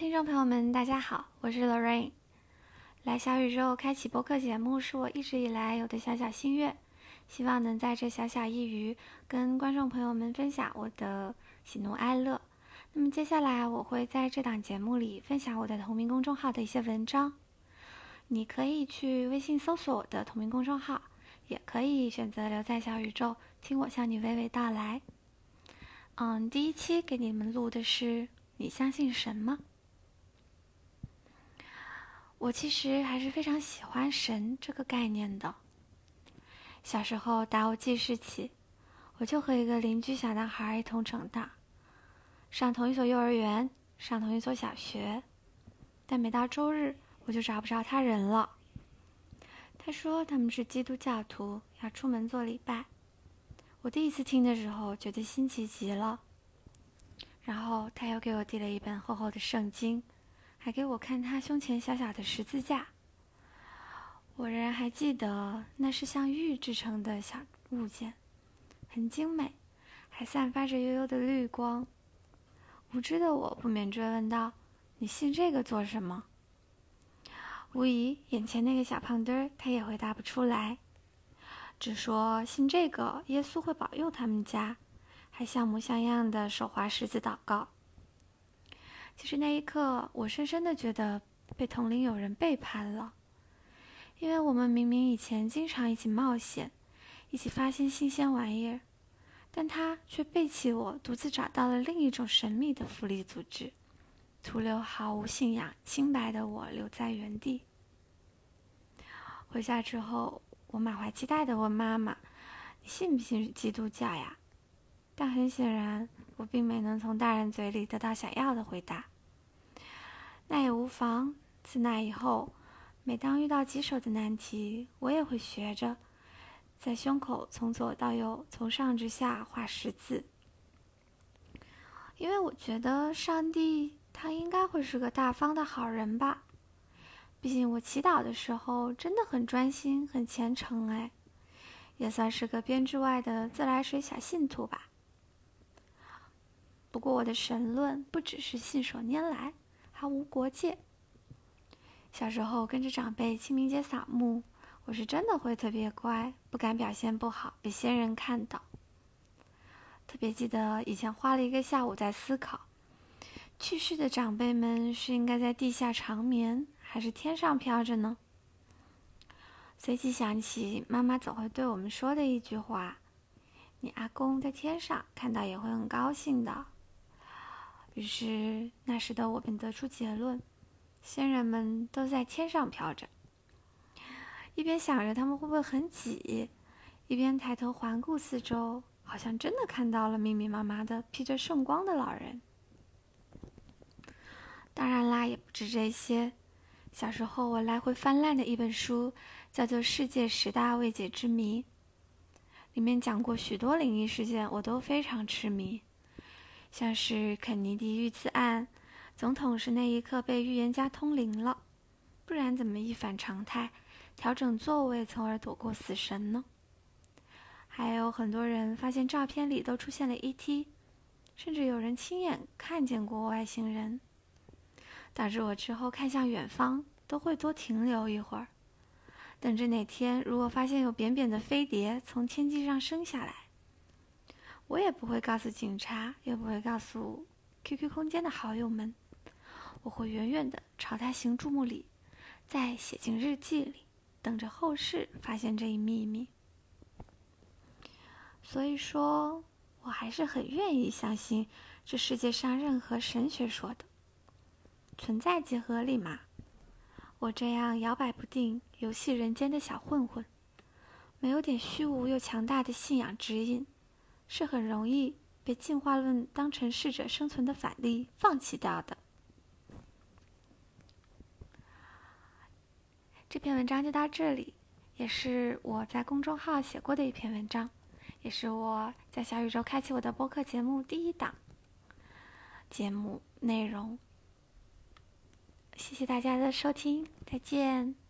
听众朋友们，大家好，我是 Lorraine。来小宇宙开启播客节目是我一直以来有的小小心愿，希望能在这小小一隅跟观众朋友们分享我的喜怒哀乐。那么接下来我会在这档节目里分享我的同名公众号的一些文章，你可以去微信搜索我的同名公众号，也可以选择留在小宇宙听我向你娓娓道来。嗯，第一期给你们录的是你相信什么？我其实还是非常喜欢“神”这个概念的。小时候打我记事起，我就和一个邻居小男孩一同长大，上同一所幼儿园，上同一所小学，但每到周日我就找不着他人了。他说他们是基督教徒，要出门做礼拜。我第一次听的时候觉得新奇极了，然后他又给我递了一本厚厚的圣经。还给我看他胸前小小的十字架，我仍然还记得那是像玉制成的小物件，很精美，还散发着幽幽的绿光。无知的我不免追问道：“你信这个做什么？”无疑，眼前那个小胖墩儿他也回答不出来，只说信这个耶稣会保佑他们家，还像模像样的手划十字祷告。其实那一刻，我深深的觉得被同龄友人背叛了，因为我们明明以前经常一起冒险，一起发现新鲜玩意儿，但他却背弃我，独自找到了另一种神秘的福利组织，徒留毫无信仰、清白的我留在原地。回家之后，我满怀期待的问妈妈：“你信不信基督教呀？”但很显然，我并没能从大人嘴里得到想要的回答。那也无妨。自那以后，每当遇到棘手的难题，我也会学着在胸口从左到右、从上至下画十字，因为我觉得上帝他应该会是个大方的好人吧。毕竟我祈祷的时候真的很专心、很虔诚，哎，也算是个编制外的自来水小信徒吧。不过我的神论不只是信手拈来，还无国界。小时候跟着长辈清明节扫墓，我是真的会特别乖，不敢表现不好被先人看到。特别记得以前花了一个下午在思考，去世的长辈们是应该在地下长眠，还是天上飘着呢？随即想起妈妈总会对我们说的一句话：“你阿公在天上看到也会很高兴的。”于是，那时的我便得出结论：仙人们都在天上飘着。一边想着他们会不会很挤，一边抬头环顾四周，好像真的看到了密密麻麻的披着圣光的老人。当然啦，也不止这些。小时候我来回翻烂的一本书，叫做《世界十大未解之谜》，里面讲过许多灵异事件，我都非常痴迷。像是肯尼迪遇刺案，总统是那一刻被预言家通灵了，不然怎么一反常态，调整座位，从而躲过死神呢？还有很多人发现照片里都出现了 ET，甚至有人亲眼看见过外星人，导致我之后看向远方都会多停留一会儿，等着哪天如果发现有扁扁的飞碟从天际上升下来。我也不会告诉警察，也不会告诉 QQ 空间的好友们。我会远远的朝他行注目礼，再写进日记里，等着后世发现这一秘密。所以说，我还是很愿意相信这世界上任何神学说的存在即合理嘛。我这样摇摆不定、游戏人间的小混混，没有点虚无又强大的信仰指引。是很容易被进化论当成适者生存的反例放弃掉的。这篇文章就到这里，也是我在公众号写过的一篇文章，也是我在小宇宙开启我的播客节目第一档节目内容。谢谢大家的收听，再见。